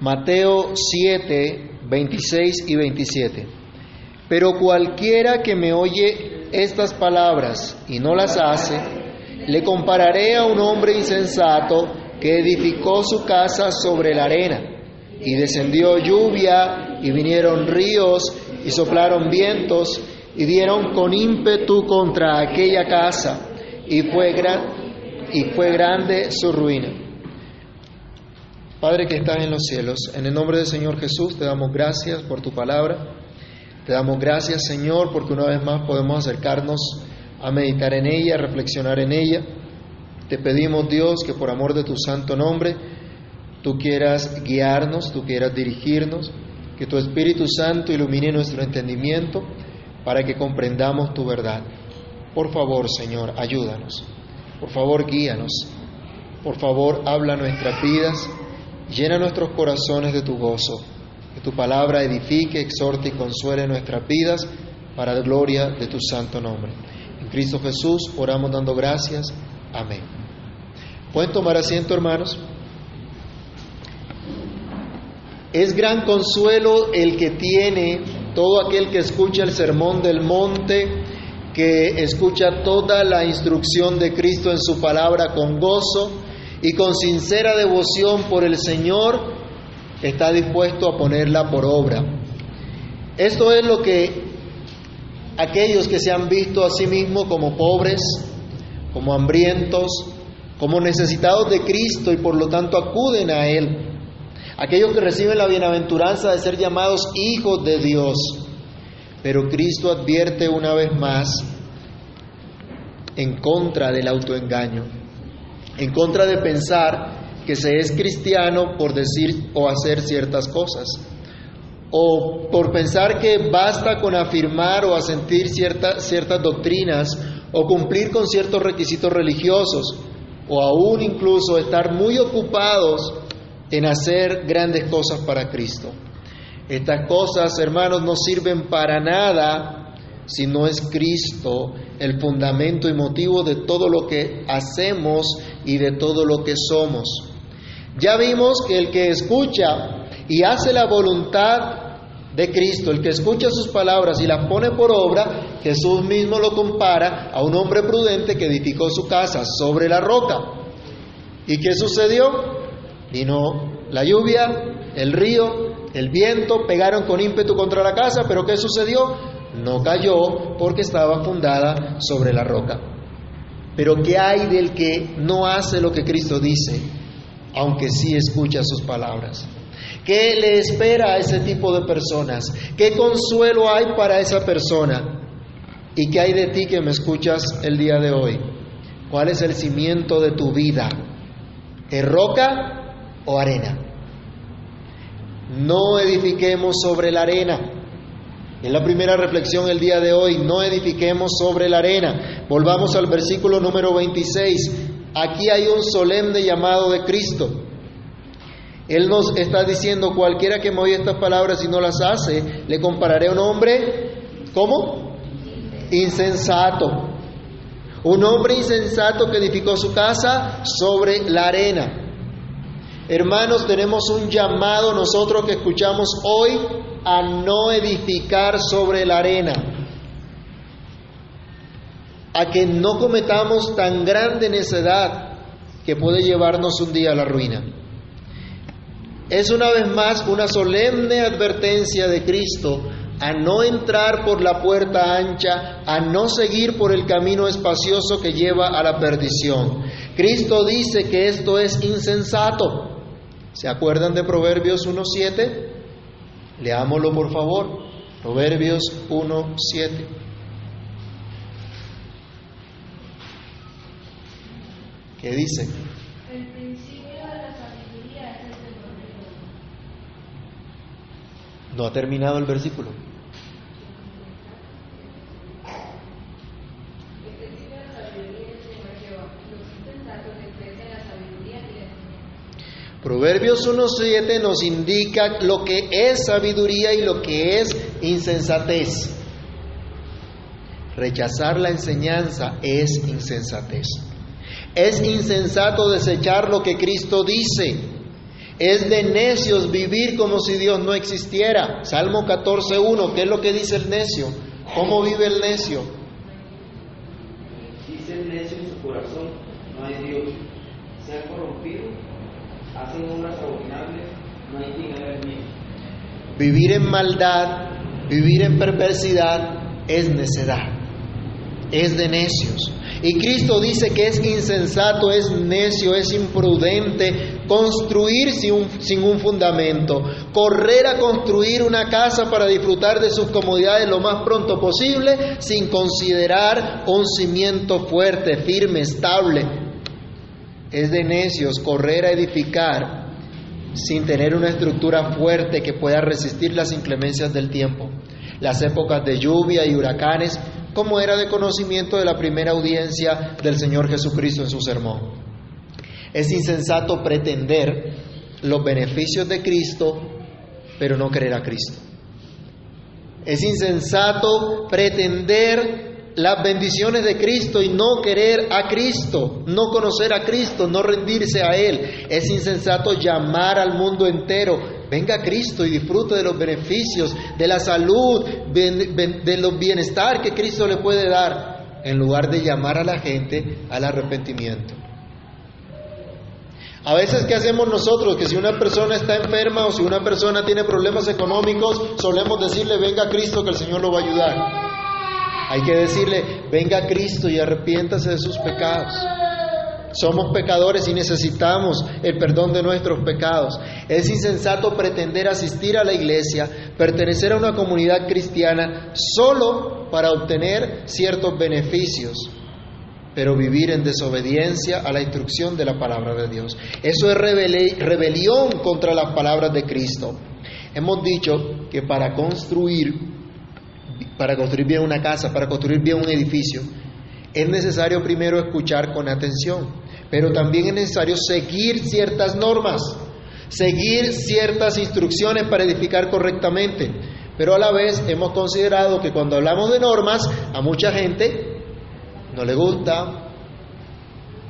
Mateo 7, 26 y 27. Pero cualquiera que me oye estas palabras y no las hace, le compararé a un hombre insensato que edificó su casa sobre la arena. Y descendió lluvia y vinieron ríos y soplaron vientos y dieron con ímpetu contra aquella casa y fue, y fue grande su ruina. Padre que estás en los cielos, en el nombre del Señor Jesús te damos gracias por tu palabra. Te damos gracias, Señor, porque una vez más podemos acercarnos a meditar en ella, a reflexionar en ella. Te pedimos, Dios, que por amor de tu santo nombre, tú quieras guiarnos, tú quieras dirigirnos, que tu Espíritu Santo ilumine nuestro entendimiento para que comprendamos tu verdad. Por favor, Señor, ayúdanos. Por favor, guíanos. Por favor, habla nuestras vidas. Llena nuestros corazones de tu gozo. Que tu palabra edifique, exhorte y consuele nuestras vidas para la gloria de tu santo nombre. En Cristo Jesús oramos dando gracias. Amén. ¿Pueden tomar asiento, hermanos? Es gran consuelo el que tiene todo aquel que escucha el sermón del monte, que escucha toda la instrucción de Cristo en su palabra con gozo y con sincera devoción por el Señor, está dispuesto a ponerla por obra. Esto es lo que aquellos que se han visto a sí mismos como pobres, como hambrientos, como necesitados de Cristo y por lo tanto acuden a Él, aquellos que reciben la bienaventuranza de ser llamados hijos de Dios. Pero Cristo advierte una vez más en contra del autoengaño, en contra de pensar que se es cristiano por decir o hacer ciertas cosas, o por pensar que basta con afirmar o asentir ciertas doctrinas o cumplir con ciertos requisitos religiosos, o aún incluso estar muy ocupados en hacer grandes cosas para Cristo. Estas cosas, hermanos, no sirven para nada si no es Cristo el fundamento y motivo de todo lo que hacemos y de todo lo que somos. Ya vimos que el que escucha y hace la voluntad de Cristo, el que escucha sus palabras y las pone por obra, Jesús mismo lo compara a un hombre prudente que edificó su casa sobre la roca. ¿Y qué sucedió? Vino la lluvia, el río, el viento, pegaron con ímpetu contra la casa, pero ¿qué sucedió? No cayó porque estaba fundada sobre la roca. Pero ¿qué hay del que no hace lo que Cristo dice, aunque sí escucha sus palabras? ¿Qué le espera a ese tipo de personas? ¿Qué consuelo hay para esa persona? ¿Y qué hay de ti que me escuchas el día de hoy? ¿Cuál es el cimiento de tu vida? ¿Es roca o arena? No edifiquemos sobre la arena. Es la primera reflexión el día de hoy. No edifiquemos sobre la arena. Volvamos al versículo número 26. Aquí hay un solemne llamado de Cristo. Él nos está diciendo, cualquiera que me oye estas palabras y no las hace, le compararé a un hombre, ¿cómo? Insensato. Un hombre insensato que edificó su casa sobre la arena. Hermanos, tenemos un llamado nosotros que escuchamos hoy a no edificar sobre la arena, a que no cometamos tan grande necedad que puede llevarnos un día a la ruina. Es una vez más una solemne advertencia de Cristo a no entrar por la puerta ancha, a no seguir por el camino espacioso que lleva a la perdición. Cristo dice que esto es insensato. ¿Se acuerdan de Proverbios 1.7? Leámoslo por favor. Proverbios 1.7. ¿Qué dice? El principio de la sabiduría es el. No ha terminado el versículo. El principio de la sabiduría es el temor de Jehová. Los insensatos desprecian la sabiduría y la enseñanza. Proverbios 1.7 nos indica lo que es sabiduría y lo que es insensatez. Rechazar la enseñanza es insensatez. Es insensato desechar lo que Cristo dice. Es de necios vivir como si Dios no existiera. Salmo 14.1, ¿qué es lo que dice el necio? ¿Cómo vive el necio? Dice el necio en su corazón, no hay Dios. Se ha corrompido, hacen obras abominables, no hay quien haga el bien. Vivir en maldad, vivir en perversidad es necedad, es de necios. Y Cristo dice que es insensato, es necio, es imprudente construir sin un, sin un, fundamento, correr a construir una casa para disfrutar de sus comodidades lo más pronto posible sin considerar un cimiento fuerte, firme, estable. Es de necios correr a edificar sin tener una estructura fuerte que pueda resistir las inclemencias del tiempo, las épocas de lluvia y huracanes, como era de conocimiento de la primera audiencia del Señor Jesucristo en su sermón. Es insensato pretender los beneficios de Cristo, pero no querer a Cristo. Es insensato pretender las bendiciones de Cristo y no querer a Cristo, no conocer a Cristo, no rendirse a Él. Es insensato llamar al mundo entero, venga a Cristo y disfrute de los beneficios, de la salud, de los bienestar que Cristo le puede dar, en lugar de llamar a la gente al arrepentimiento. A veces, ¿qué hacemos nosotros? Que si una persona está enferma o si una persona tiene problemas económicos, solemos decirle, venga a Cristo que el Señor lo va a ayudar. Hay que decirle, venga Cristo y arrepiéntase de sus pecados. Somos pecadores y necesitamos el perdón de nuestros pecados. Es insensato pretender asistir a la iglesia, pertenecer a una comunidad cristiana solo para obtener ciertos beneficios, pero vivir en desobediencia a la instrucción de la palabra de Dios. Eso es rebelión contra las palabras de Cristo. Hemos dicho que para construir para construir bien una casa, para construir bien un edificio, es necesario primero escuchar con atención, pero también es necesario seguir ciertas normas, seguir ciertas instrucciones para edificar correctamente. Pero a la vez hemos considerado que cuando hablamos de normas, a mucha gente no le gusta,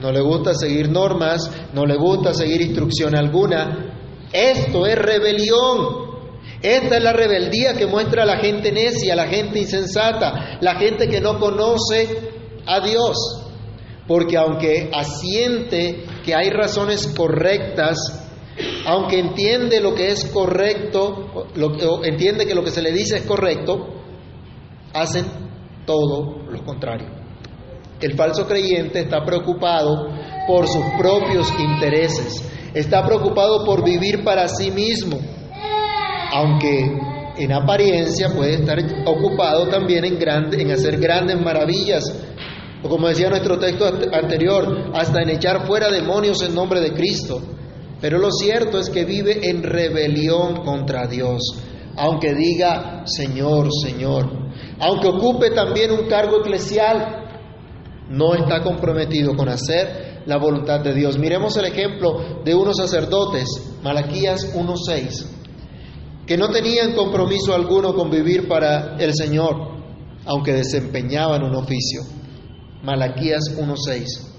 no le gusta seguir normas, no le gusta seguir instrucción alguna. Esto es rebelión. Esta es la rebeldía que muestra la gente necia, la gente insensata, la gente que no conoce a Dios. Porque aunque asiente que hay razones correctas, aunque entiende lo que es correcto, lo, entiende que lo que se le dice es correcto, hacen todo lo contrario. El falso creyente está preocupado por sus propios intereses, está preocupado por vivir para sí mismo aunque en apariencia puede estar ocupado también en, grande, en hacer grandes maravillas, o como decía nuestro texto anterior, hasta en echar fuera demonios en nombre de Cristo. Pero lo cierto es que vive en rebelión contra Dios, aunque diga Señor, Señor, aunque ocupe también un cargo eclesial, no está comprometido con hacer la voluntad de Dios. Miremos el ejemplo de unos sacerdotes, Malaquías 1.6 que no tenían compromiso alguno con vivir para el Señor, aunque desempeñaban un oficio. Malaquías 1.6.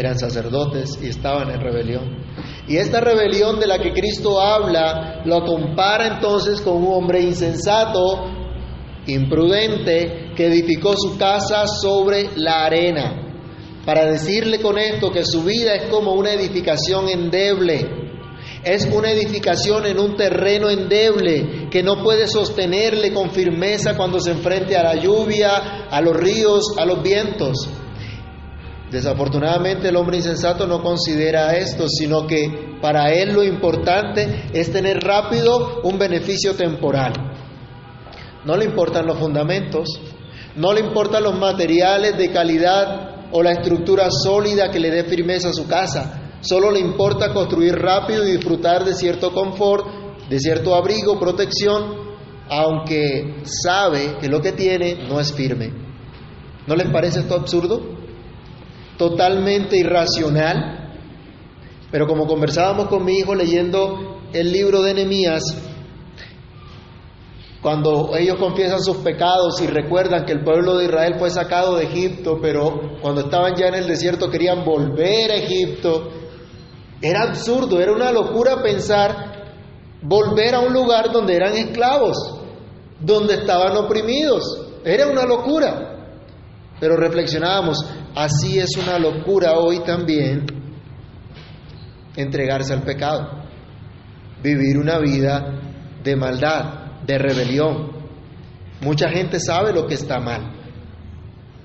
eran sacerdotes y estaban en rebelión. Y esta rebelión de la que Cristo habla lo compara entonces con un hombre insensato, imprudente, que edificó su casa sobre la arena. Para decirle con esto que su vida es como una edificación endeble. Es una edificación en un terreno endeble que no puede sostenerle con firmeza cuando se enfrente a la lluvia, a los ríos, a los vientos. Desafortunadamente el hombre insensato no considera esto, sino que para él lo importante es tener rápido un beneficio temporal. No le importan los fundamentos, no le importan los materiales de calidad o la estructura sólida que le dé firmeza a su casa. Solo le importa construir rápido y disfrutar de cierto confort, de cierto abrigo, protección, aunque sabe que lo que tiene no es firme. ¿No les parece esto absurdo? Totalmente irracional. Pero como conversábamos con mi hijo leyendo el libro de Nehemías, cuando ellos confiesan sus pecados y recuerdan que el pueblo de Israel fue sacado de Egipto, pero cuando estaban ya en el desierto querían volver a Egipto, era absurdo, era una locura pensar volver a un lugar donde eran esclavos, donde estaban oprimidos. Era una locura. Pero reflexionábamos, así es una locura hoy también entregarse al pecado, vivir una vida de maldad de rebelión. Mucha gente sabe lo que está mal.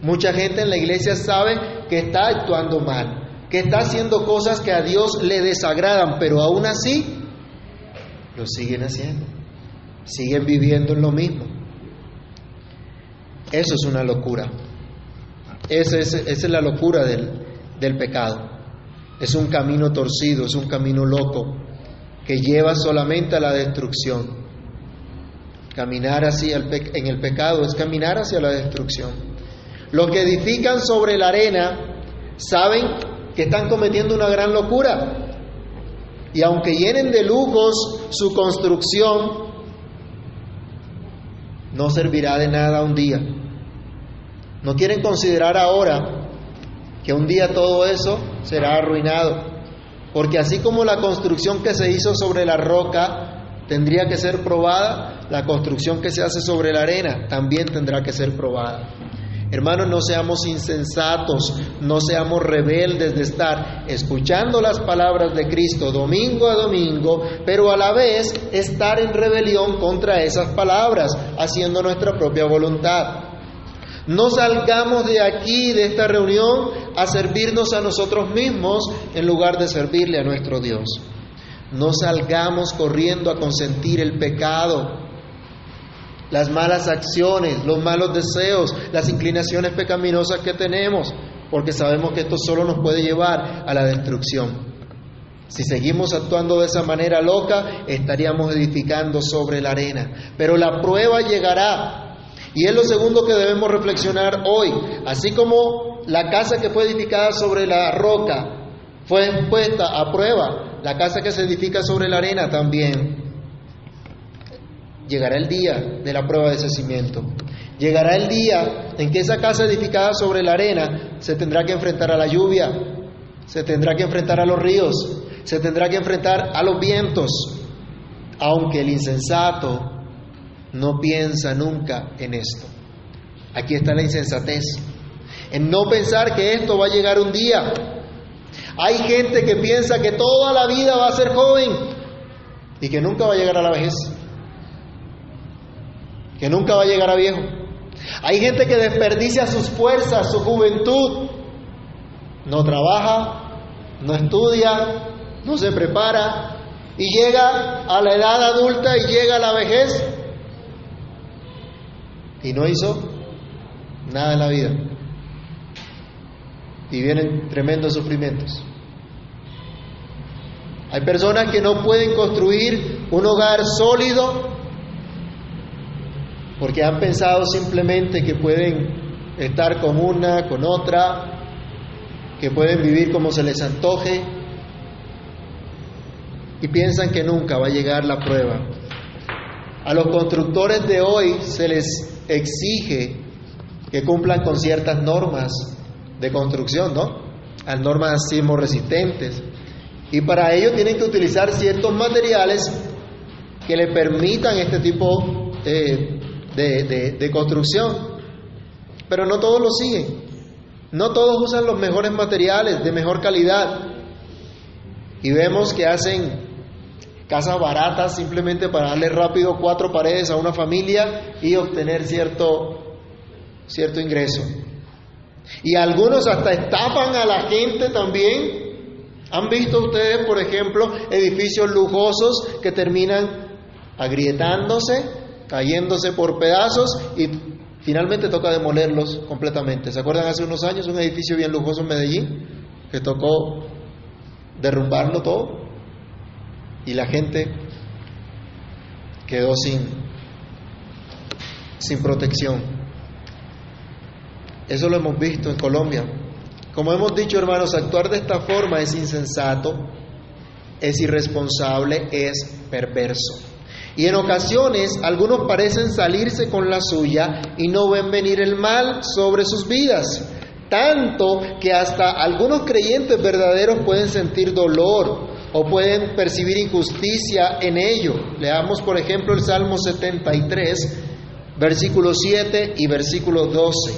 Mucha gente en la iglesia sabe que está actuando mal, que está haciendo cosas que a Dios le desagradan, pero aún así lo siguen haciendo. Siguen viviendo en lo mismo. Eso es una locura. Esa es, esa es la locura del, del pecado. Es un camino torcido, es un camino loco que lleva solamente a la destrucción. Caminar el en el pecado es caminar hacia la destrucción. Los que edifican sobre la arena saben que están cometiendo una gran locura. Y aunque llenen de lujos su construcción, no servirá de nada un día. No quieren considerar ahora que un día todo eso será arruinado. Porque así como la construcción que se hizo sobre la roca tendría que ser probada, la construcción que se hace sobre la arena también tendrá que ser probada. Hermanos, no seamos insensatos, no seamos rebeldes de estar escuchando las palabras de Cristo domingo a domingo, pero a la vez estar en rebelión contra esas palabras, haciendo nuestra propia voluntad. No salgamos de aquí, de esta reunión, a servirnos a nosotros mismos en lugar de servirle a nuestro Dios. No salgamos corriendo a consentir el pecado, las malas acciones, los malos deseos, las inclinaciones pecaminosas que tenemos, porque sabemos que esto solo nos puede llevar a la destrucción. Si seguimos actuando de esa manera loca, estaríamos edificando sobre la arena. Pero la prueba llegará. Y es lo segundo que debemos reflexionar hoy. Así como la casa que fue edificada sobre la roca fue puesta a prueba, la casa que se edifica sobre la arena también Llegará el día de la prueba de cimiento. Llegará el día en que esa casa edificada sobre la arena se tendrá que enfrentar a la lluvia, se tendrá que enfrentar a los ríos, se tendrá que enfrentar a los vientos, aunque el insensato no piensa nunca en esto. Aquí está la insensatez, en no pensar que esto va a llegar un día. Hay gente que piensa que toda la vida va a ser joven y que nunca va a llegar a la vejez que nunca va a llegar a viejo. Hay gente que desperdicia sus fuerzas, su juventud, no trabaja, no estudia, no se prepara y llega a la edad adulta y llega a la vejez y no hizo nada en la vida. Y vienen tremendos sufrimientos. Hay personas que no pueden construir un hogar sólido porque han pensado simplemente que pueden estar con una, con otra, que pueden vivir como se les antoje y piensan que nunca va a llegar la prueba. A los constructores de hoy se les exige que cumplan con ciertas normas de construcción, ¿no? Las normas sismo resistentes. Y para ello tienen que utilizar ciertos materiales que le permitan este tipo de de, construcción, pero no todos lo siguen. No todos usan los mejores materiales, de mejor calidad. Y vemos que hacen casas baratas simplemente para darle rápido cuatro paredes a una familia y obtener cierto, cierto ingreso. Y algunos hasta estafan a la gente también. ¿Han visto ustedes, por ejemplo, edificios lujosos que terminan agrietándose cayéndose por pedazos y finalmente toca demolerlos completamente. ¿Se acuerdan hace unos años un edificio bien lujoso en Medellín que tocó derrumbarlo todo y la gente quedó sin, sin protección? Eso lo hemos visto en Colombia Como hemos dicho, hermanos, actuar de esta forma es insensato, es irresponsable, es perverso. Y en ocasiones algunos parecen salirse con la suya y no ven venir el mal sobre sus vidas. Tanto que hasta algunos creyentes verdaderos pueden sentir dolor o pueden percibir injusticia en ello. Leamos, por ejemplo, el Salmo 73, versículo 7 y versículo 12.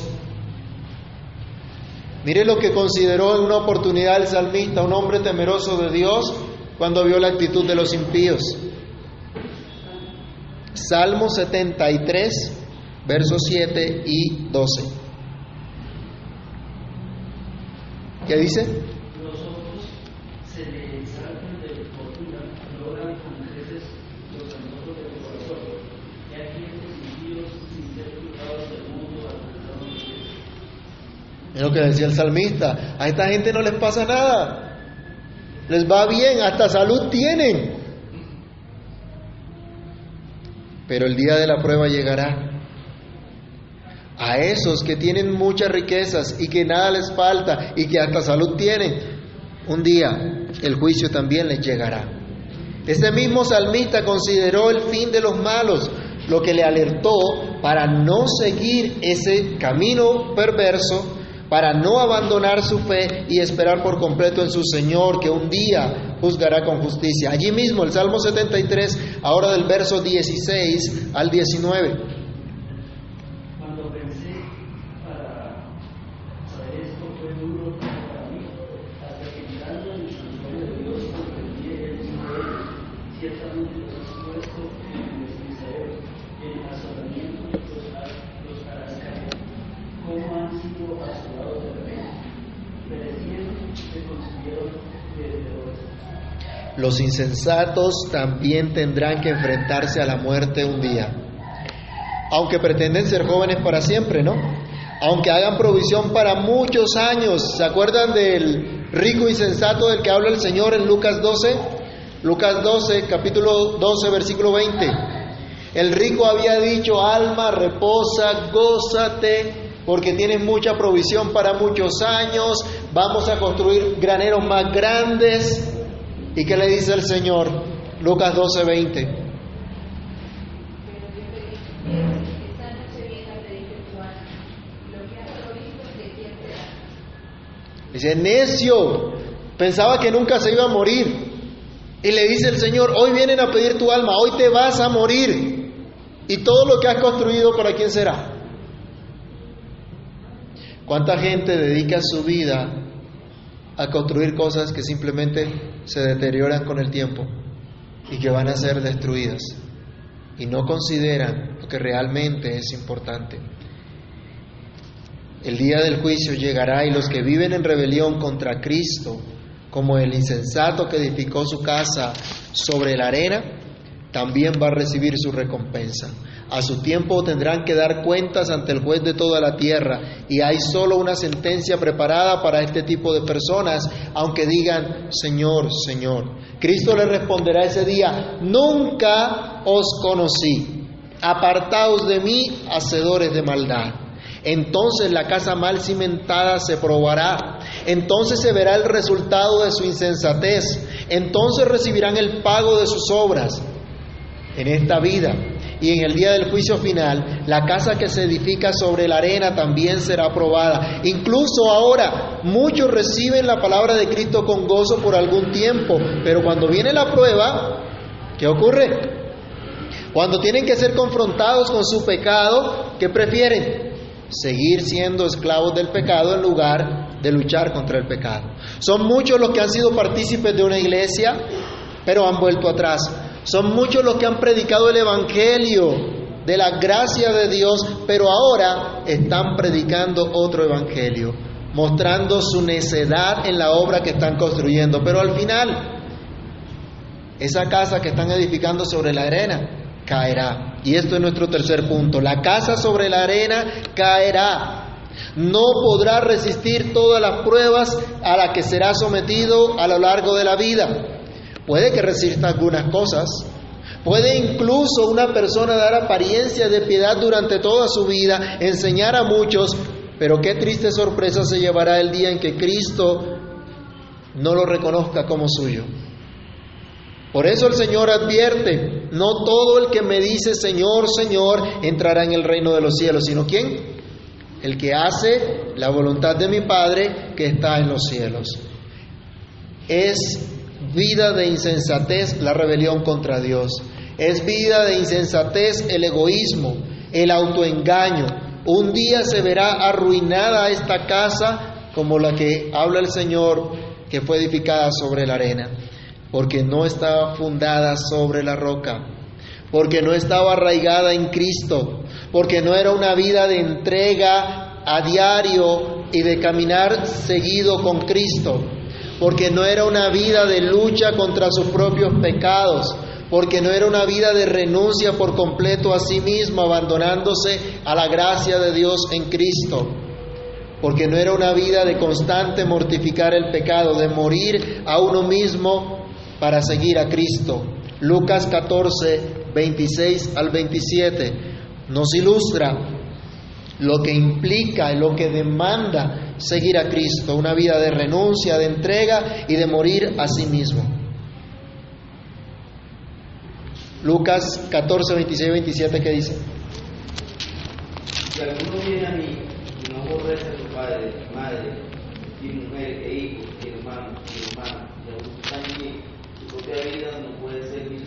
Mire lo que consideró en una oportunidad el salmista, un hombre temeroso de Dios, cuando vio la actitud de los impíos. Salmo 73, versos 7 y 12. ¿Qué dice? Los ojos se le exaltan de fortuna, logran con creces los antojos del corazón. Y aquí estos impíos, sin ser juzgados del mundo, alcanzaron los cielos. Es lo que decía el salmista. A esta gente no les pasa nada. Les va bien, hasta salud tienen. Pero el día de la prueba llegará. A esos que tienen muchas riquezas y que nada les falta y que hasta salud tienen, un día el juicio también les llegará. Este mismo salmista consideró el fin de los malos, lo que le alertó para no seguir ese camino perverso para no abandonar su fe y esperar por completo en su Señor, que un día juzgará con justicia. Allí mismo, el Salmo 73, ahora del verso 16 al 19. Los insensatos también tendrán que enfrentarse a la muerte un día. Aunque pretenden ser jóvenes para siempre, ¿no? Aunque hagan provisión para muchos años. ¿Se acuerdan del rico insensato del que habla el Señor en Lucas 12? Lucas 12, capítulo 12, versículo 20. El rico había dicho, alma, reposa, gózate, porque tienes mucha provisión para muchos años, vamos a construir graneros más grandes. ¿Y qué le dice el Señor? Lucas 12, 20. Pero yo te digo, esta noche viene a pedirte tu alma. Lo que has provisto, ¿de quién será? Dice, necio, pensaba que nunca se iba a morir. Y le dice el Señor, hoy vienen a pedir tu alma, hoy te vas a morir. Y todo lo que has construido, ¿para quién será? ¿Cuánta gente dedica su vida a construir cosas que simplemente se deterioran con el tiempo y que van a ser destruidas? Y no consideran lo que realmente es importante. El día del juicio llegará y los que viven en rebelión contra Cristo, como el insensato que edificó su casa sobre la arena, también va a recibir su recompensa. A su tiempo tendrán que dar cuentas ante el juez de toda la tierra y hay solo una sentencia preparada para este tipo de personas, aunque digan, Señor, Señor. Cristo le responderá ese día, nunca os conocí, apartaos de mí, hacedores de maldad. Entonces la casa mal cimentada se probará. Entonces se verá el resultado de su insensatez. Entonces recibirán el pago de sus obras en esta vida. Y en el día del juicio final, la casa que se edifica sobre la arena también será probada. Incluso ahora, muchos reciben la palabra de Cristo con gozo por algún tiempo, pero cuando viene la prueba, ¿qué ocurre? Cuando tienen que ser confrontados con su pecado, ¿qué prefieren? Seguir siendo esclavos del pecado en lugar de luchar contra el pecado. Son muchos los que han sido partícipes de una iglesia, pero han vuelto atrás. Son muchos los que han predicado el Evangelio de la gracia de Dios, pero ahora están predicando otro Evangelio, mostrando su necedad en la obra que están construyendo. Pero al final, esa casa que están edificando sobre la arena caerá. Y esto es nuestro tercer punto. La casa sobre la arena caerá. No podrá resistir todas las pruebas a las que será sometido a lo largo de la vida. Puede que resista algunas cosas. Puede incluso una persona dar apariencia de piedad durante toda su vida, enseñar a muchos, Pero qué triste sorpresa se llevará el día en que Cristo no lo reconozca como suyo. Por eso el Señor advierte, no todo el que me dice Señor, Señor, entrará en el reino de los cielos, sino quién? El que hace la voluntad de mi Padre que está en los cielos. Es vida de insensatez la rebelión contra Dios. Es vida de insensatez el egoísmo, el autoengaño. Un día se verá arruinada esta casa como la que habla el Señor que fue edificada sobre la arena, porque no estaba fundada sobre la roca, porque no estaba arraigada en Cristo, porque no era una vida de entrega a diario y de caminar seguido con Cristo, porque no era una vida de lucha contra sus propios pecados, porque no era una vida de renuncia por completo a sí mismo, abandonándose a la gracia de Dios en Cristo, porque no era una vida de constante mortificar el pecado, de morir a uno mismo para seguir a Cristo. Lucas 14, 26 al 27 nos ilustra lo que implica y lo que demanda seguir a Cristo, una vida de renuncia, de entrega y de morir a sí mismo. Lucas 14, 26 27, ¿qué dice? Si alguno viene a mí y no aborrece a su padre, madre, y mujer, e hijos, y hermano, y hermana, y aún también su propia vida no puede ser mi.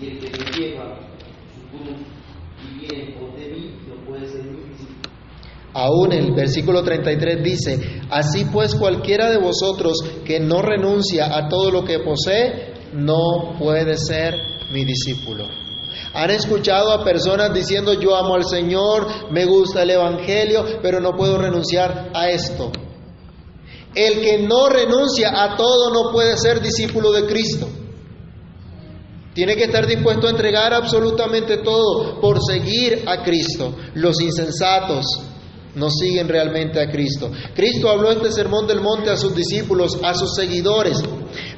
Y el que me lleva su cruz y viene en pos de mí no puede. Aún el versículo 33 dice, así pues cualquiera de vosotros que no renuncia a todo lo que posee, no puede ser mi discípulo. Han escuchado a personas diciendo, yo amo al Señor, me gusta el Evangelio, pero no puedo renunciar a esto. El que no renuncia a todo no puede ser discípulo de Cristo. Tiene que estar dispuesto a entregar absolutamente todo por seguir a Cristo. Los insensatos no siguen realmente a Cristo. Cristo habló este sermón del monte a sus discípulos, a sus seguidores,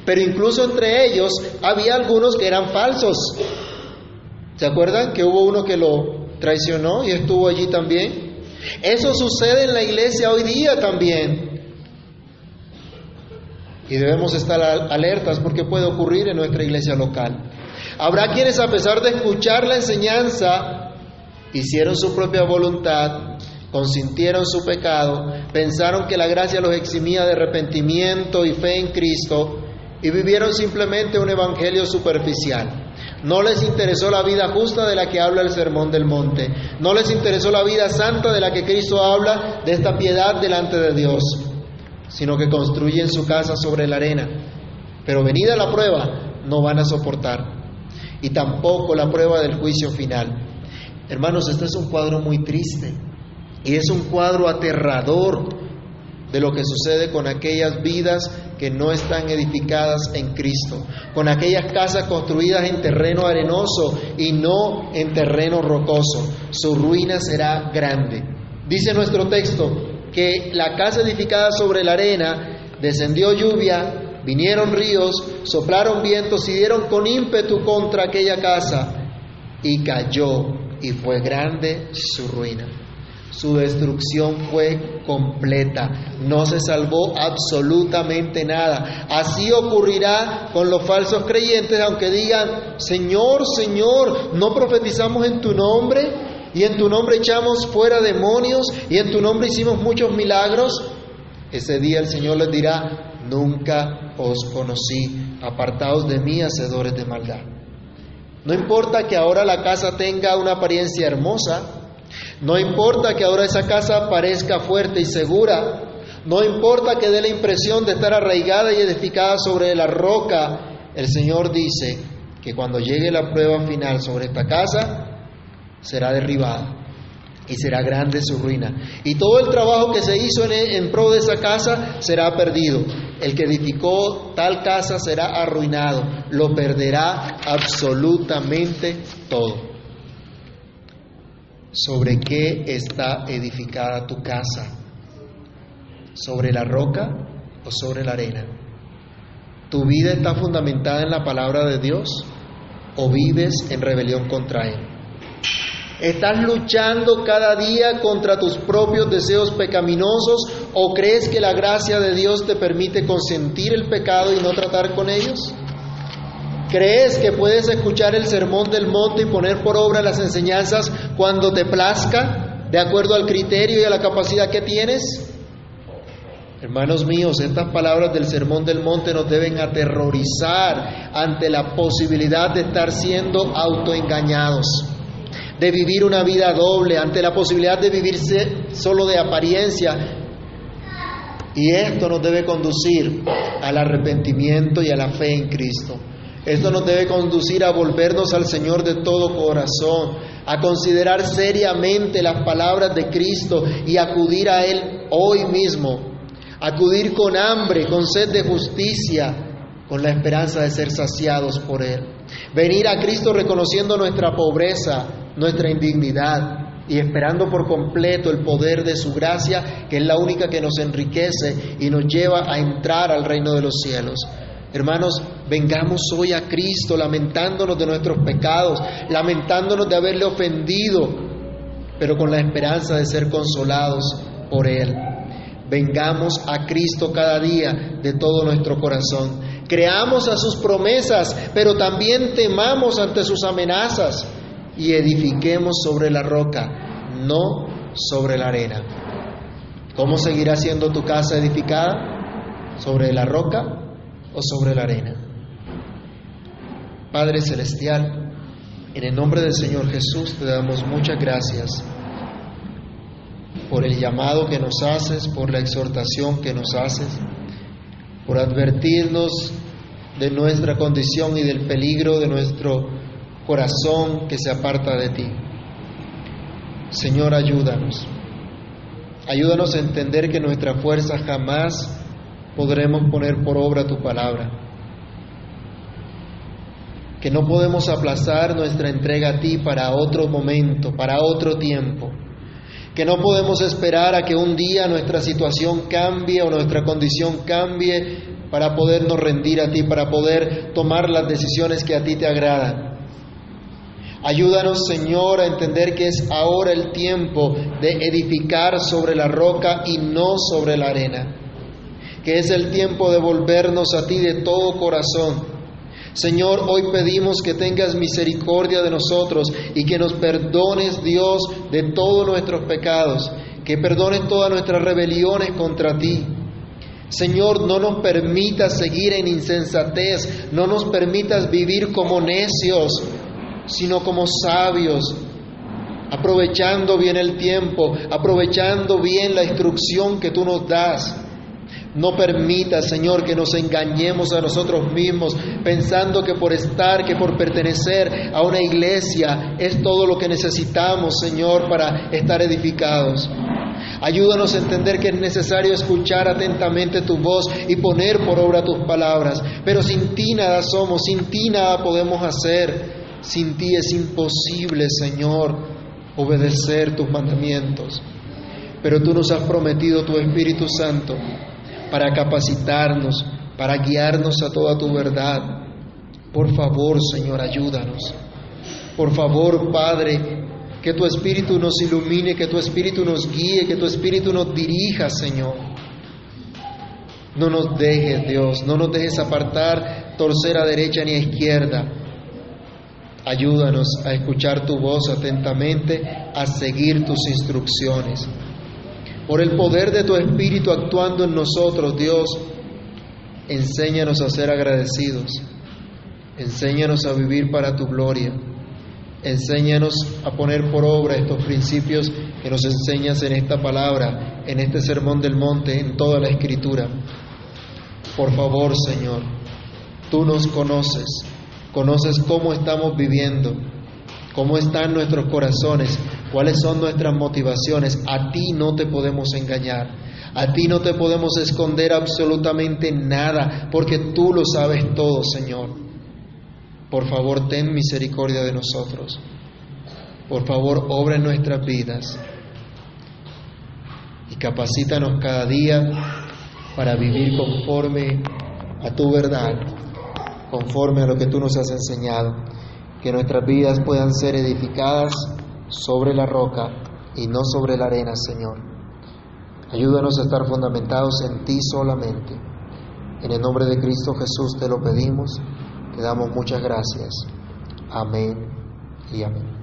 pero incluso entre ellos había algunos que eran falsos. ¿Se acuerdan que hubo uno que lo traicionó y estuvo allí también? Eso sucede en la iglesia hoy día también. Y debemos estar alertas porque puede ocurrir en nuestra iglesia local. Habrá quienes a pesar de escuchar la enseñanza, hicieron su propia voluntad, consintieron su pecado, pensaron que la gracia los eximía de arrepentimiento y fe en Cristo y vivieron simplemente un evangelio superficial. No les interesó la vida justa de la que habla el Sermón del Monte. No les interesó la vida santa de la que Cristo habla de esta piedad delante de Dios, sino que construyen su casa sobre la arena. Pero venida la prueba, no van a soportar. Y tampoco la prueba del juicio final. Hermanos, este es un cuadro muy triste. Y es un cuadro aterrador de lo que sucede con aquellas vidas que no están edificadas en Cristo, con aquellas casas construidas en terreno arenoso y no en terreno rocoso. Su ruina será grande. Dice nuestro texto que la casa edificada sobre la arena descendió lluvia, vinieron ríos, soplaron vientos y dieron con ímpetu contra aquella casa y cayó y fue grande su ruina. Su destrucción fue completa. No se salvó absolutamente nada. Así ocurrirá con los falsos creyentes, aunque digan, Señor, Señor, no profetizamos en tu nombre y en tu nombre echamos fuera demonios y en tu nombre hicimos muchos milagros. Ese día el Señor les dirá, nunca os conocí, apartaos de mí, hacedores de maldad. No importa que ahora la casa tenga una apariencia hermosa, no importa que ahora esa casa parezca fuerte y segura, no importa que dé la impresión de estar arraigada y edificada sobre la roca, el Señor dice que cuando llegue la prueba final sobre esta casa, será derribada y será grande su ruina. Y todo el trabajo que se hizo en, en pro de esa casa será perdido. El que edificó tal casa será arruinado, lo perderá absolutamente todo. ¿Sobre qué está edificada tu casa? ¿Sobre la roca o sobre la arena? ¿Tu vida está fundamentada en la palabra de Dios o vives en rebelión contra Él? ¿Estás luchando cada día contra tus propios deseos pecaminosos o crees que la gracia de Dios te permite consentir el pecado y no tratar con ellos? ¿Crees que puedes escuchar el sermón del monte y poner por obra las enseñanzas cuando te plazca, de acuerdo al criterio y a la capacidad que tienes? Hermanos míos, estas palabras del Sermón del Monte nos deben aterrorizar ante la posibilidad de estar siendo autoengañados, de vivir una vida doble, ante la posibilidad de vivirse solo de apariencia. Y esto nos debe conducir al arrepentimiento y a la fe en Cristo. Esto nos debe conducir a volvernos al Señor de todo corazón, a considerar seriamente las palabras de Cristo y acudir a Él hoy mismo acudir con hambre, con sed de justicia, con la esperanza de ser saciados por Él. Venir a Cristo reconociendo nuestra pobreza, nuestra indignidad y esperando por completo el poder de su gracia, que es la única que nos enriquece y nos lleva a entrar al reino de los cielos. Hermanos, vengamos hoy a Cristo lamentándonos de nuestros pecados, lamentándonos de haberle ofendido, pero con la esperanza de ser consolados por Él. Vengamos a Cristo cada día de todo nuestro corazón. Creamos a sus promesas, pero también temamos ante sus amenazas y edifiquemos sobre la roca, no sobre la arena. ¿Cómo seguirá siendo tu casa edificada? ¿Sobre la roca o sobre la arena? Padre Celestial, en el nombre del Señor Jesús te damos muchas gracias por el llamado que nos haces, por la exhortación que nos haces, por advertirnos de nuestra condición y del peligro de nuestro corazón que se aparta de ti. Señor, ayúdanos. Ayúdanos a entender que nuestra fuerza jamás podremos poner por obra tu palabra. Que no podemos aplazar nuestra entrega a ti para otro momento, para otro tiempo que no podemos esperar a que un día nuestra situación cambie o nuestra condición cambie para podernos rendir a ti, para poder tomar las decisiones que a ti te agradan. Ayúdanos, Señor, a entender que es ahora el tiempo de edificar sobre la roca y no sobre la arena, que es el tiempo de volvernos a ti de todo corazón Señor, hoy pedimos que tengas misericordia de nosotros y que nos perdones, Dios, de todos nuestros pecados, que perdones todas nuestras rebeliones contra ti. Señor, no nos permitas seguir en insensatez, no nos permitas vivir como necios, sino como sabios, aprovechando bien el tiempo, aprovechando bien la instrucción que tú nos das. No permita, Señor, que nos engañemos a nosotros mismos pensando que por estar, que por pertenecer a una iglesia es todo lo que necesitamos, Señor, para estar edificados. Ayúdanos a entender que es necesario escuchar atentamente tu voz y poner por obra tus palabras. Pero sin ti nada somos, sin ti nada podemos hacer. Sin ti es imposible, Señor, obedecer tus mandamientos. Pero tú nos has prometido tu Espíritu Santo para capacitarnos, para guiarnos a toda tu verdad. Por favor, Señor, ayúdanos. Por favor, Padre, que tu Espíritu nos ilumine, que tu Espíritu nos guíe, que tu Espíritu nos dirija, Señor. No nos dejes, Dios, no nos dejes apartar, torcer a derecha ni a izquierda. Ayúdanos a escuchar tu voz atentamente, a seguir tus instrucciones por el poder de tu Espíritu actuando en nosotros, Dios, enséñanos a ser agradecidos, enséñanos a vivir para tu gloria, enséñanos a poner por obra estos principios que nos enseñas en esta palabra, en este sermón del monte, en toda la escritura. Por favor, Señor, tú nos conoces, conoces cómo estamos viviendo, cómo están nuestros corazones, cuáles son nuestras motivaciones. A ti no te podemos engañar, a ti no te podemos esconder absolutamente nada, porque tú lo sabes todo, Señor. Por favor, ten misericordia de nosotros. Por favor, obra en nuestras vidas y capacítanos cada día para vivir conforme a tu verdad, conforme a lo que tú nos has enseñado. Que nuestras vidas puedan ser edificadas sobre la roca y no sobre la arena, Señor. Ayúdanos a estar fundamentados en ti solamente. En el nombre de Cristo Jesús te lo pedimos, te damos muchas gracias. Amén y amén.